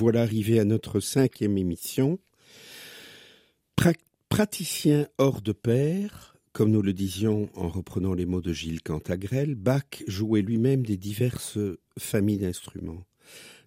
Voilà arrivés à notre cinquième émission. Pra- praticien hors de pair, comme nous le disions en reprenant les mots de Gilles Cantagrel, Bach jouait lui-même des diverses familles d'instruments.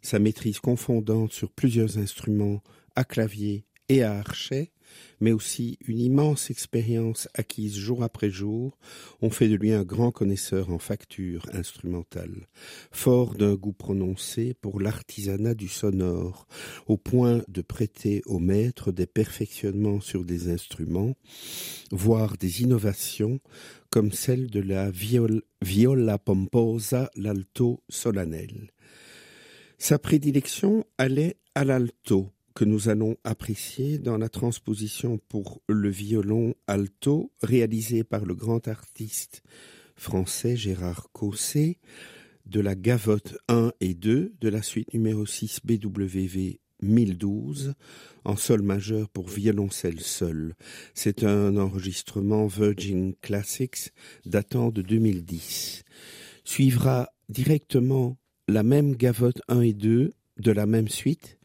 Sa maîtrise confondante sur plusieurs instruments à clavier et à archet, mais aussi une immense expérience acquise jour après jour, ont fait de lui un grand connaisseur en facture instrumentale, fort d'un goût prononcé pour l'artisanat du sonore, au point de prêter au maître des perfectionnements sur des instruments, voire des innovations comme celle de la viol- viola pomposa, l'alto solennel. Sa prédilection allait à l'alto, que nous allons apprécier dans la transposition pour le violon alto réalisée par le grand artiste français Gérard Cosset de la gavotte 1 et 2 de la suite numéro 6 BWV 1012 en sol majeur pour violoncelle seul. C'est un enregistrement Virgin Classics datant de 2010. Suivra directement la même gavotte 1 et 2 de la même suite,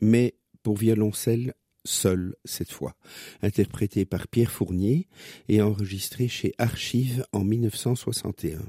mais pour violoncelle seul cette fois, interprété par Pierre Fournier et enregistré chez Archive en 1961.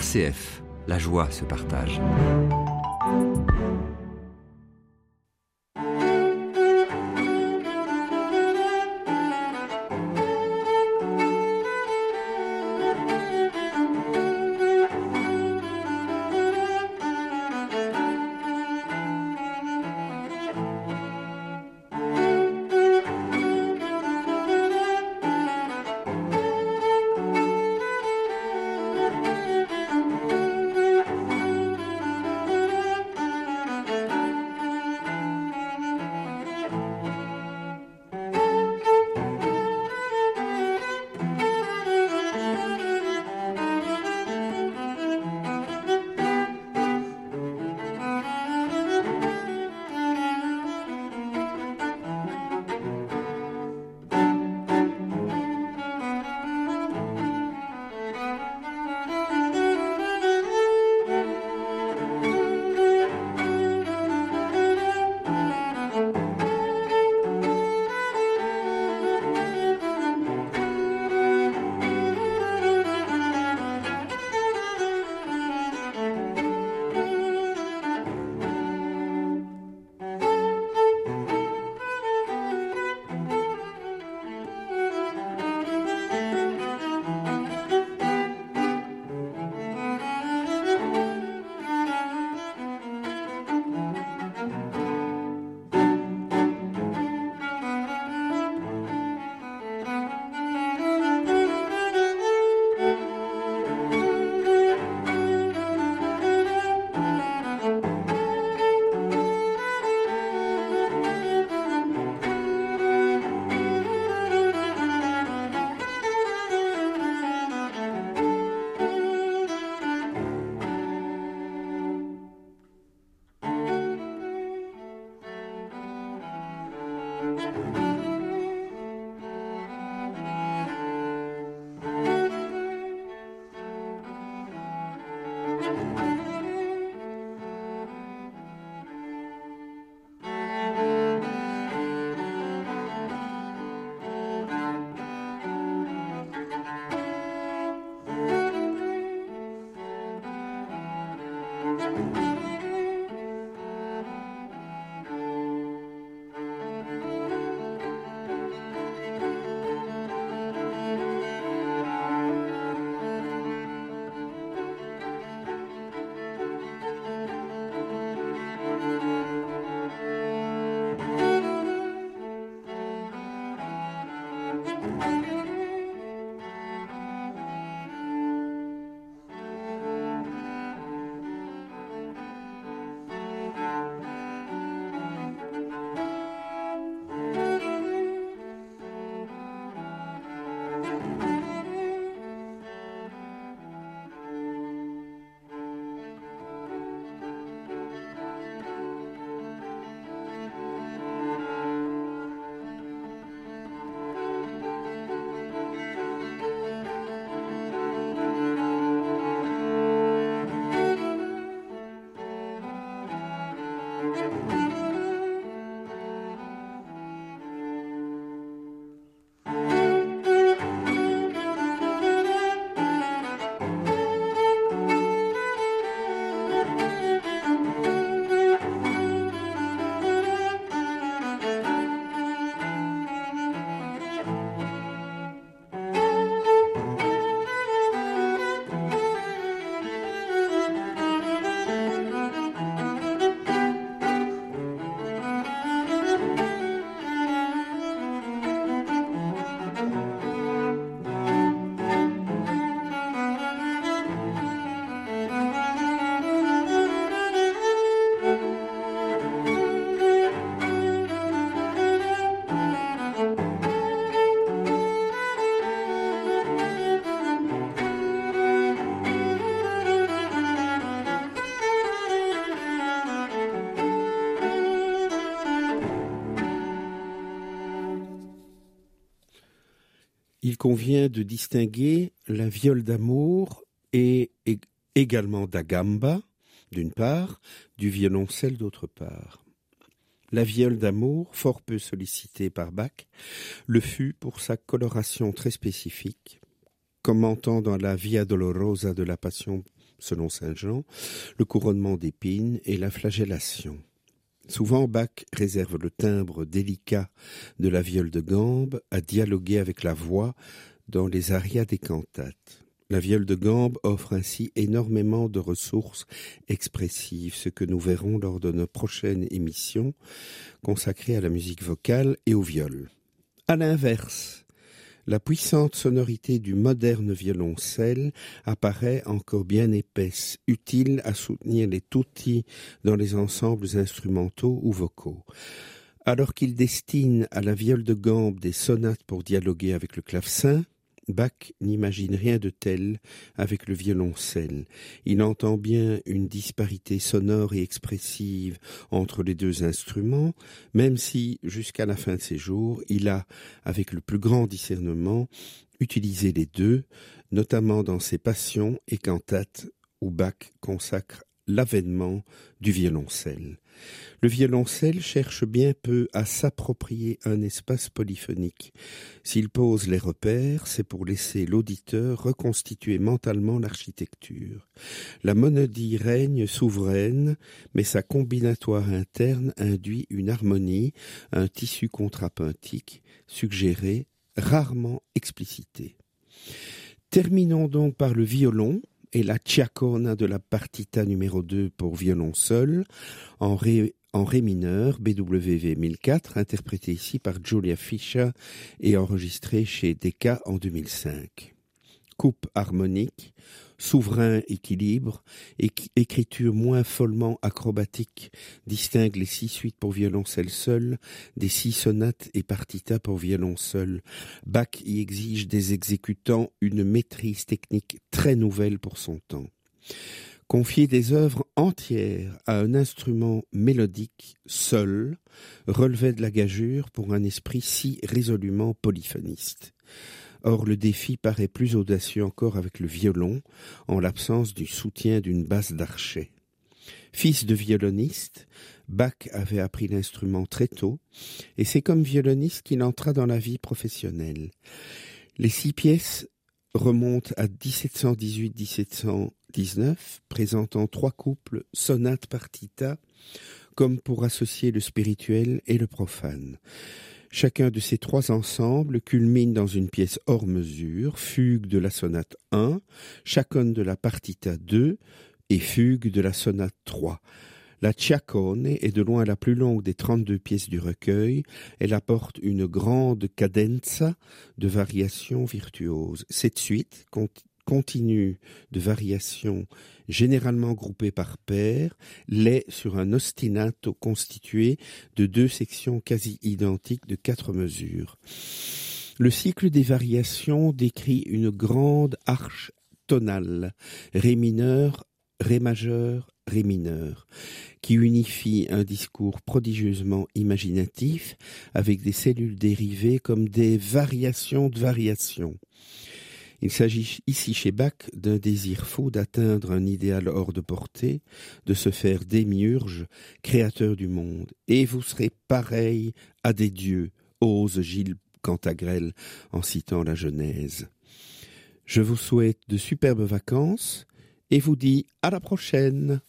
RCF, la joie se partage. Il convient de distinguer la viole d'amour et, également d'agamba, d'une part, du violoncelle d'autre part. La viole d'amour, fort peu sollicitée par Bach, le fut pour sa coloration très spécifique, commentant dans la Via Dolorosa de la Passion selon Saint Jean, le couronnement d'épines et la flagellation. Souvent, Bach réserve le timbre délicat de la viole de gambe à dialoguer avec la voix dans les arias des cantates. La viole de gambe offre ainsi énormément de ressources expressives, ce que nous verrons lors de notre prochaine émission consacrée à la musique vocale et au viol. À l'inverse, la puissante sonorité du moderne violoncelle apparaît encore bien épaisse, utile à soutenir les tutti dans les ensembles instrumentaux ou vocaux. Alors qu'il destine à la viole de gambe des sonates pour dialoguer avec le clavecin, Bach n'imagine rien de tel avec le violoncelle. Il entend bien une disparité sonore et expressive entre les deux instruments, même si, jusqu'à la fin de ses jours, il a, avec le plus grand discernement, utilisé les deux, notamment dans ses passions et cantates où Bach consacre l'avènement du violoncelle. Le violoncelle cherche bien peu à s'approprier un espace polyphonique. S'il pose les repères, c'est pour laisser l'auditeur reconstituer mentalement l'architecture. La monodie règne souveraine, mais sa combinatoire interne induit une harmonie, un tissu contrapuntique, suggéré, rarement explicité. Terminons donc par le violon, et la Ciacona de la partita numéro 2 pour violon seul en ré, en ré mineur BWV 1004 interprété ici par Julia Fischer et enregistré chez Decca en 2005. Coupe harmonique, souverain équilibre, écriture moins follement acrobatique, distingue les six suites pour violoncelle seul des six sonates et partitas pour violon seul. Bach y exige des exécutants une maîtrise technique très nouvelle pour son temps. Confier des œuvres entières à un instrument mélodique seul relevait de la gageure pour un esprit si résolument polyphoniste. Or le défi paraît plus audacieux encore avec le violon, en l'absence du soutien d'une basse d'archet. Fils de violoniste, Bach avait appris l'instrument très tôt, et c'est comme violoniste qu'il entra dans la vie professionnelle. Les six pièces remontent à 1718-1719, présentant trois couples sonate partita, comme pour associer le spirituel et le profane. Chacun de ces trois ensembles culmine dans une pièce hors mesure, fugue de la sonate 1, chacune de la partita 2 et fugue de la sonate 3. La Ciacone est de loin la plus longue des 32 pièces du recueil. Elle apporte une grande cadenza de variations virtuoses. Cette suite continue de variations généralement groupées par paires, l'est sur un ostinato constitué de deux sections quasi identiques de quatre mesures. Le cycle des variations décrit une grande arche tonale, ré mineur, ré majeur, ré mineur, qui unifie un discours prodigieusement imaginatif avec des cellules dérivées comme des variations de variations. Il s'agit ici chez Bach d'un désir fou d'atteindre un idéal hors de portée, de se faire démiurge, créateur du monde. Et vous serez pareil à des dieux, ose Gilles Cantagrel en citant la Genèse. Je vous souhaite de superbes vacances et vous dis à la prochaine.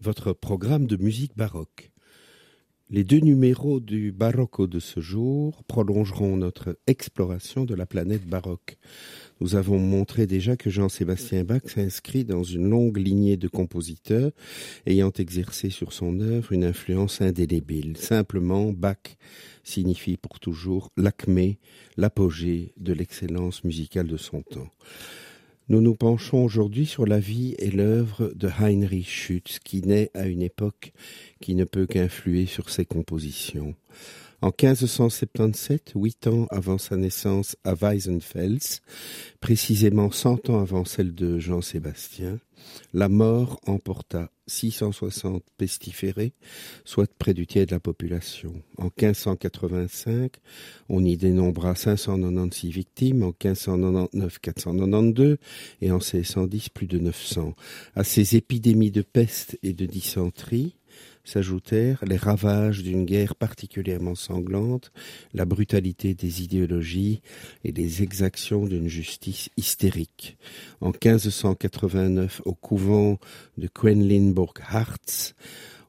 Votre programme de musique baroque. Les deux numéros du Barocco de ce jour prolongeront notre exploration de la planète baroque. Nous avons montré déjà que Jean-Sébastien Bach s'inscrit dans une longue lignée de compositeurs ayant exercé sur son œuvre une influence indélébile. Simplement, Bach signifie pour toujours l'acmé, l'apogée de l'excellence musicale de son temps. Nous nous penchons aujourd'hui sur la vie et l'œuvre de Heinrich Schütz, qui naît à une époque qui ne peut qu'influer sur ses compositions. En 1577, huit ans avant sa naissance à Weisenfels, précisément cent ans avant celle de Jean-Sébastien, la mort emporta 660 pestiférés, soit près du tiers de la population. En 1585, on y dénombra 596 victimes, en 1599 492 et en 1610 plus de 900. À ces épidémies de peste et de dysenterie, s'ajoutèrent les ravages d'une guerre particulièrement sanglante, la brutalité des idéologies et les exactions d'une justice hystérique. En 1589, au couvent de Quenlinburg-Harz,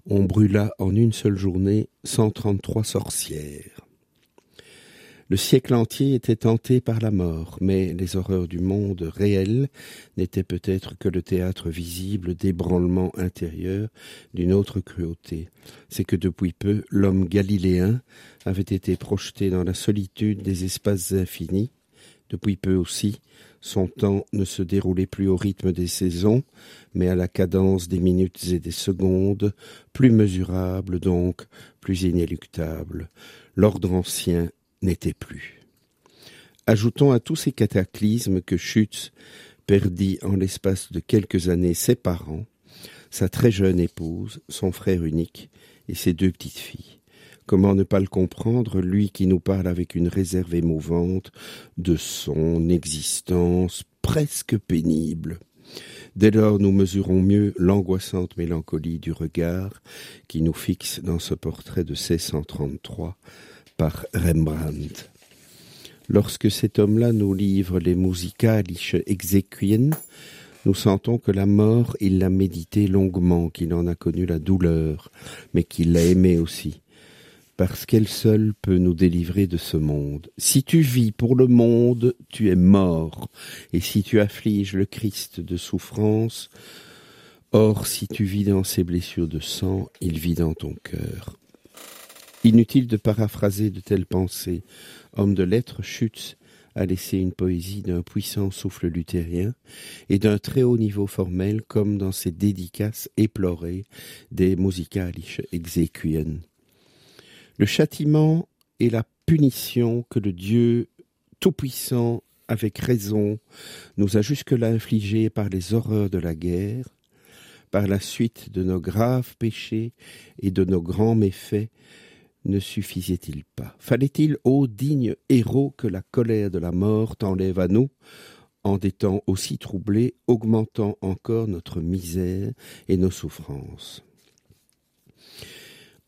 on brûla en une seule journée 133 sorcières. Le siècle entier était hanté par la mort, mais les horreurs du monde réel n'étaient peut-être que le théâtre visible d'ébranlements intérieurs d'une autre cruauté. C'est que depuis peu, l'homme galiléen avait été projeté dans la solitude des espaces infinis. Depuis peu aussi, son temps ne se déroulait plus au rythme des saisons, mais à la cadence des minutes et des secondes, plus mesurable donc, plus inéluctable. L'ordre ancien n'était plus. Ajoutons à tous ces cataclysmes que Schütz perdit en l'espace de quelques années ses parents, sa très jeune épouse, son frère unique et ses deux petites filles. Comment ne pas le comprendre, lui qui nous parle avec une réserve émouvante de son existence presque pénible? Dès lors, nous mesurons mieux l'angoissante mélancolie du regard qui nous fixe dans ce portrait de 1633 par Rembrandt. Lorsque cet homme-là nous livre les musicalische exequien, nous sentons que la mort, il l'a médité longuement, qu'il en a connu la douleur, mais qu'il l'a aimé aussi, parce qu'elle seule peut nous délivrer de ce monde. Si tu vis pour le monde, tu es mort, et si tu affliges le Christ de souffrance, or si tu vis dans ses blessures de sang, il vit dans ton cœur. Inutile de paraphraser de telles pensées. Homme de lettres, Schütz a laissé une poésie d'un puissant souffle luthérien et d'un très haut niveau formel comme dans ses dédicaces éplorées des musicalische exequien. Le châtiment et la punition que le Dieu tout-puissant, avec raison, nous a jusque-là infligés par les horreurs de la guerre, par la suite de nos graves péchés et de nos grands méfaits, ne suffisait-il pas? Fallait-il, ô digne héros, que la colère de la mort t'enlève à nous, en des temps aussi troublés, augmentant encore notre misère et nos souffrances?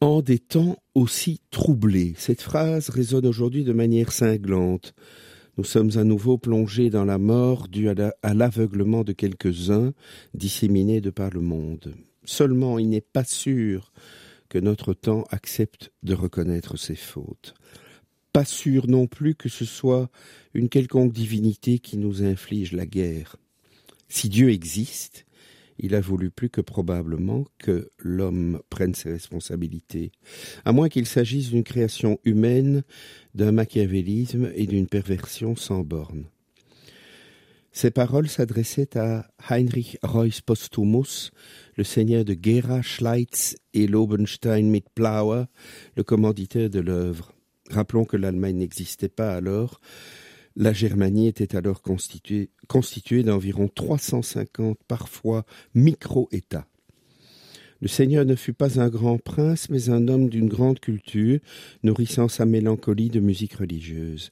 En des temps aussi troublés, cette phrase résonne aujourd'hui de manière cinglante. Nous sommes à nouveau plongés dans la mort due à l'aveuglement de quelques-uns disséminés de par le monde. Seulement, il n'est pas sûr que notre temps accepte de reconnaître ses fautes. Pas sûr non plus que ce soit une quelconque divinité qui nous inflige la guerre. Si Dieu existe, il a voulu plus que probablement que l'homme prenne ses responsabilités, à moins qu'il s'agisse d'une création humaine, d'un machiavélisme et d'une perversion sans borne. Ces paroles s'adressaient à Heinrich Reuss Postumus, le seigneur de Gera, Schleitz et Lobenstein mit Plauer, le commanditaire de l'œuvre. Rappelons que l'Allemagne n'existait pas alors. La Germanie était alors constituée, constituée d'environ 350 parfois micro-États. Le Seigneur ne fut pas un grand prince, mais un homme d'une grande culture, nourrissant sa mélancolie de musique religieuse.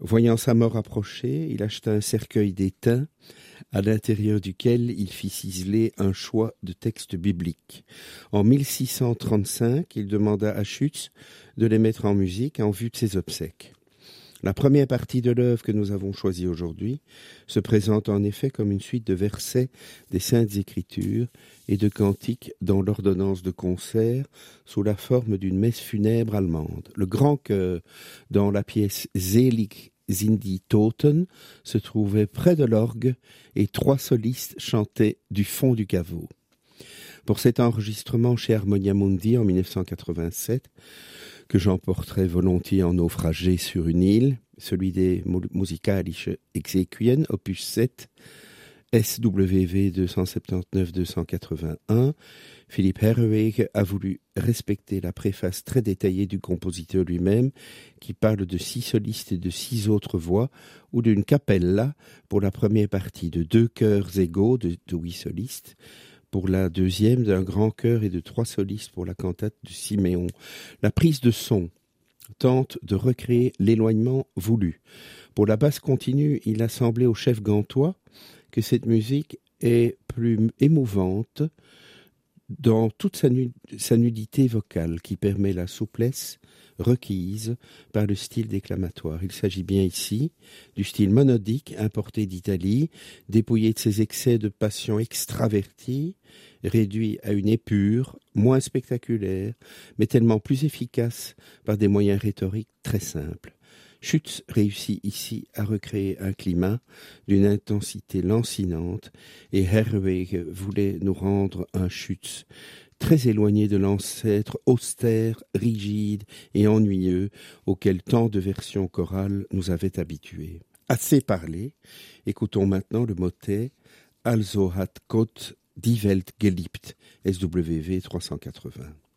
Voyant sa mort approcher, il acheta un cercueil d'étain, à l'intérieur duquel il fit ciseler un choix de textes bibliques. En 1635, il demanda à Schütz de les mettre en musique en vue de ses obsèques. La première partie de l'œuvre que nous avons choisie aujourd'hui se présente en effet comme une suite de versets des Saintes Écritures et de cantiques dans l'ordonnance de concert sous la forme d'une messe funèbre allemande. Le grand chœur dans la pièce Selig Zindi Toten se trouvait près de l'orgue et trois solistes chantaient du fond du caveau. Pour cet enregistrement chez Harmonia Mundi en 1987, que j'emporterai volontiers en naufragé sur une île, celui des Musikalische Exequien, opus 7, SWV 279-281. Philippe Herweg a voulu respecter la préface très détaillée du compositeur lui-même, qui parle de six solistes et de six autres voix, ou d'une capella pour la première partie, de deux chœurs égaux de, de huit solistes, pour la deuxième d'un grand chœur et de trois solistes pour la cantate de Siméon. La prise de son tente de recréer l'éloignement voulu. Pour la basse continue, il a semblé au chef gantois que cette musique est plus émouvante dans toute sa, sa nudité vocale qui permet la souplesse requise par le style déclamatoire. Il s'agit bien ici du style monodique importé d'Italie, dépouillé de ses excès de passion extravertie, réduit à une épure, moins spectaculaire, mais tellement plus efficace par des moyens rhétoriques très simples. Schütz réussit ici à recréer un climat d'une intensité lancinante et Herweg voulait nous rendre un Schütz très éloigné de l'ancêtre austère, rigide et ennuyeux auquel tant de versions chorales nous avaient habitués. Assez parlé, écoutons maintenant le motet Also hat Gott die Welt geliebt, SWV 380.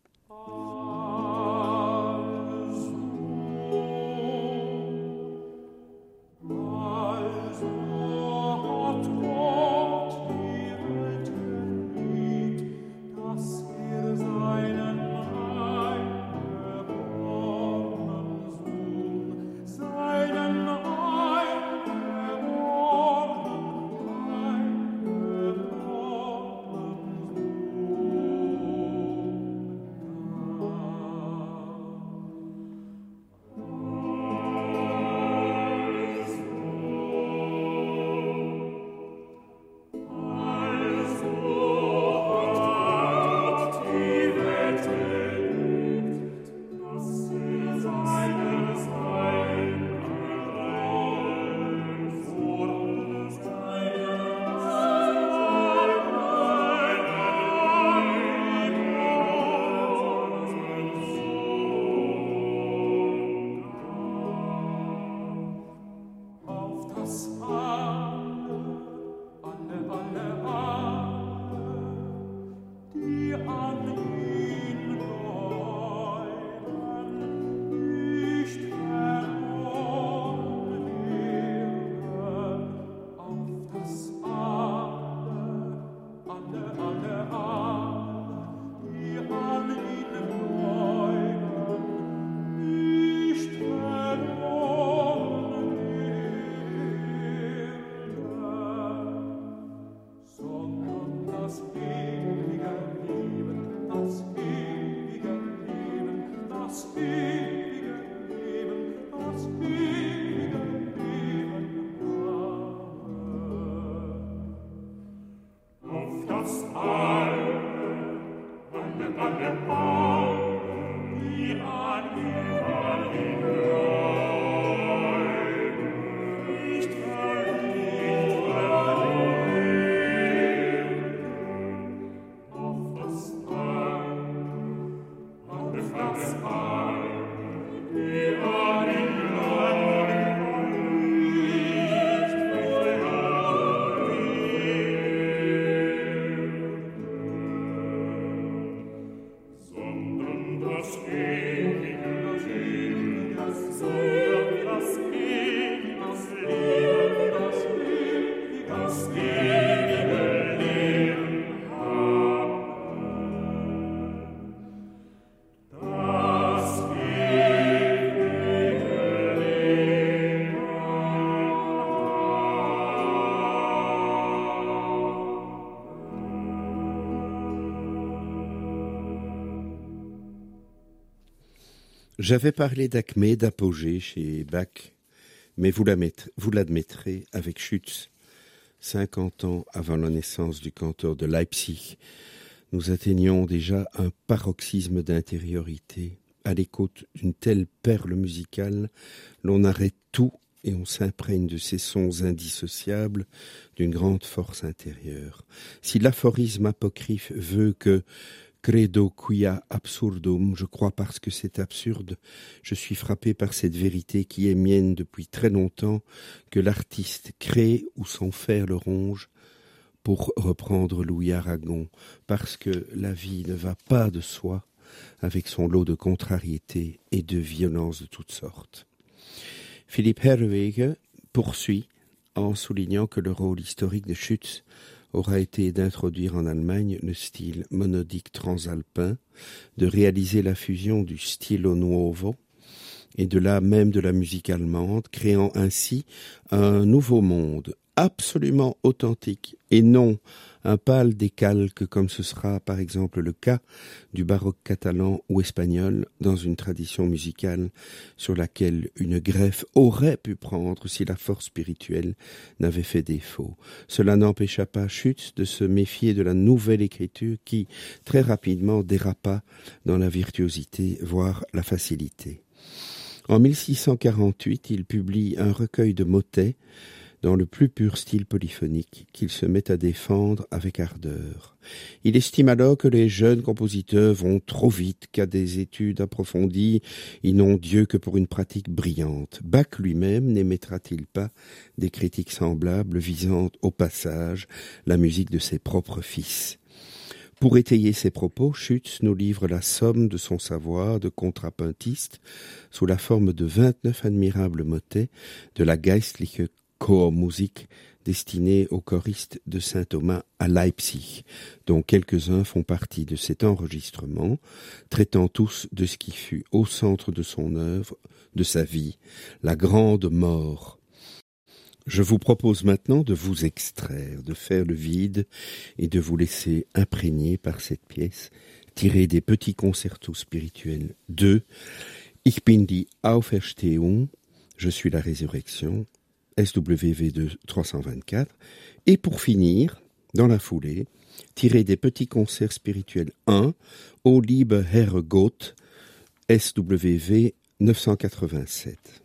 J'avais parlé d'acmé, d'apogée chez Bach, mais vous l'admettrez avec Schütz, 50 ans avant la naissance du canteur de Leipzig, nous atteignons déjà un paroxysme d'intériorité. À l'écoute d'une telle perle musicale, l'on arrête tout et on s'imprègne de ces sons indissociables d'une grande force intérieure. Si l'aphorisme apocryphe veut que Credo quia absurdum, je crois parce que c'est absurde, je suis frappé par cette vérité qui est mienne depuis très longtemps, que l'artiste crée ou son faire le ronge, pour reprendre Louis Aragon, parce que la vie ne va pas de soi, avec son lot de contrariétés et de violences de toutes sortes. Philippe Herwege poursuit en soulignant que le rôle historique de Schütz aura été d'introduire en Allemagne le style monodique transalpin, de réaliser la fusion du stilo nuovo et de là même de la musique allemande, créant ainsi un nouveau monde absolument authentique et non un pâle décalque comme ce sera par exemple le cas du baroque catalan ou espagnol dans une tradition musicale sur laquelle une greffe aurait pu prendre si la force spirituelle n'avait fait défaut. Cela n'empêcha pas Schütz de se méfier de la nouvelle écriture qui très rapidement dérapa dans la virtuosité, voire la facilité. En 1648, il publie un recueil de motets dans le plus pur style polyphonique qu'il se met à défendre avec ardeur. Il estime alors que les jeunes compositeurs vont trop vite, qu'à des études approfondies, ils n'ont Dieu que pour une pratique brillante. Bach lui-même n'émettra-t-il pas des critiques semblables visant au passage la musique de ses propres fils? Pour étayer ses propos, Schütz nous livre la somme de son savoir de contrapuntiste sous la forme de vingt-neuf admirables motets de la Geistliche Chormusik destinée aux choristes de Saint Thomas à Leipzig, dont quelques-uns font partie de cet enregistrement, traitant tous de ce qui fut au centre de son œuvre, de sa vie, la grande mort. Je vous propose maintenant de vous extraire, de faire le vide et de vous laisser imprégner par cette pièce tirée des petits concertos spirituels de Ich bin die Auferstehung, je suis la résurrection, SWV 324. Et pour finir, dans la foulée, tirer des petits concerts spirituels 1, au Liebe Herr Gott, SWV 987.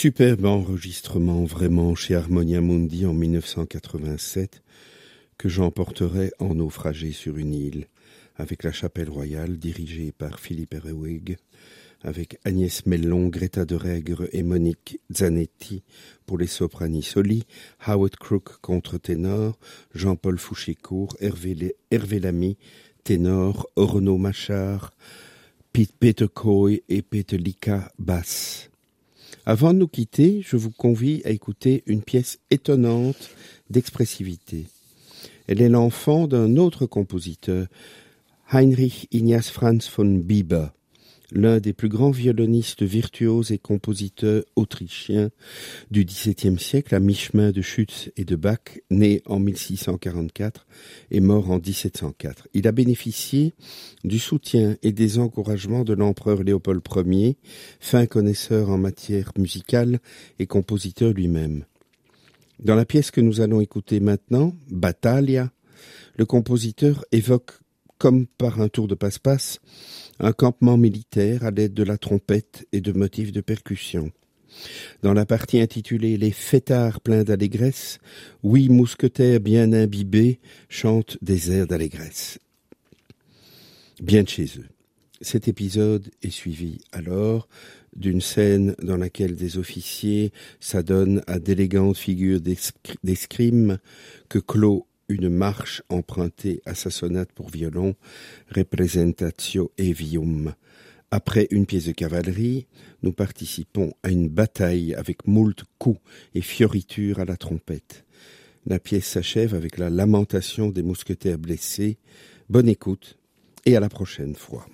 Superbe enregistrement vraiment chez Harmonia Mundi en 1987 que j'emporterai en naufragé sur une île avec la chapelle royale dirigée par Philippe Erewig avec Agnès Mellon, Greta de Règre et Monique Zanetti pour les soprani soli, Howard Crook contre ténor, Jean-Paul Fouchécourt, Hervé, Lamy, ténor, Renaud Machard, Peter Coy et Peter Lika basse. Avant de nous quitter, je vous convie à écouter une pièce étonnante d'expressivité. Elle est l'enfant d'un autre compositeur, Heinrich Ignaz Franz von Bieber, l'un des plus grands violonistes virtuoses et compositeurs autrichiens du XVIIe siècle, à mi-chemin de Schütz et de Bach, né en 1644 et mort en 1704. Il a bénéficié du soutien et des encouragements de l'empereur Léopold Ier, fin connaisseur en matière musicale et compositeur lui-même. Dans la pièce que nous allons écouter maintenant, Battaglia, le compositeur évoque, comme par un tour de passe-passe, un campement militaire à l'aide de la trompette et de motifs de percussion. Dans la partie intitulée Les fêtards pleins d'allégresse, huit mousquetaires bien imbibés chantent des airs d'allégresse. Bien de chez eux. Cet épisode est suivi alors d'une scène dans laquelle des officiers s'adonnent à d'élégantes figures d'escrime que clôt une marche empruntée à sa sonate pour violon Representatio Evium. Après une pièce de cavalerie, nous participons à une bataille avec moult coups et fioritures à la trompette. La pièce s'achève avec la lamentation des mousquetaires blessés. Bonne écoute et à la prochaine fois.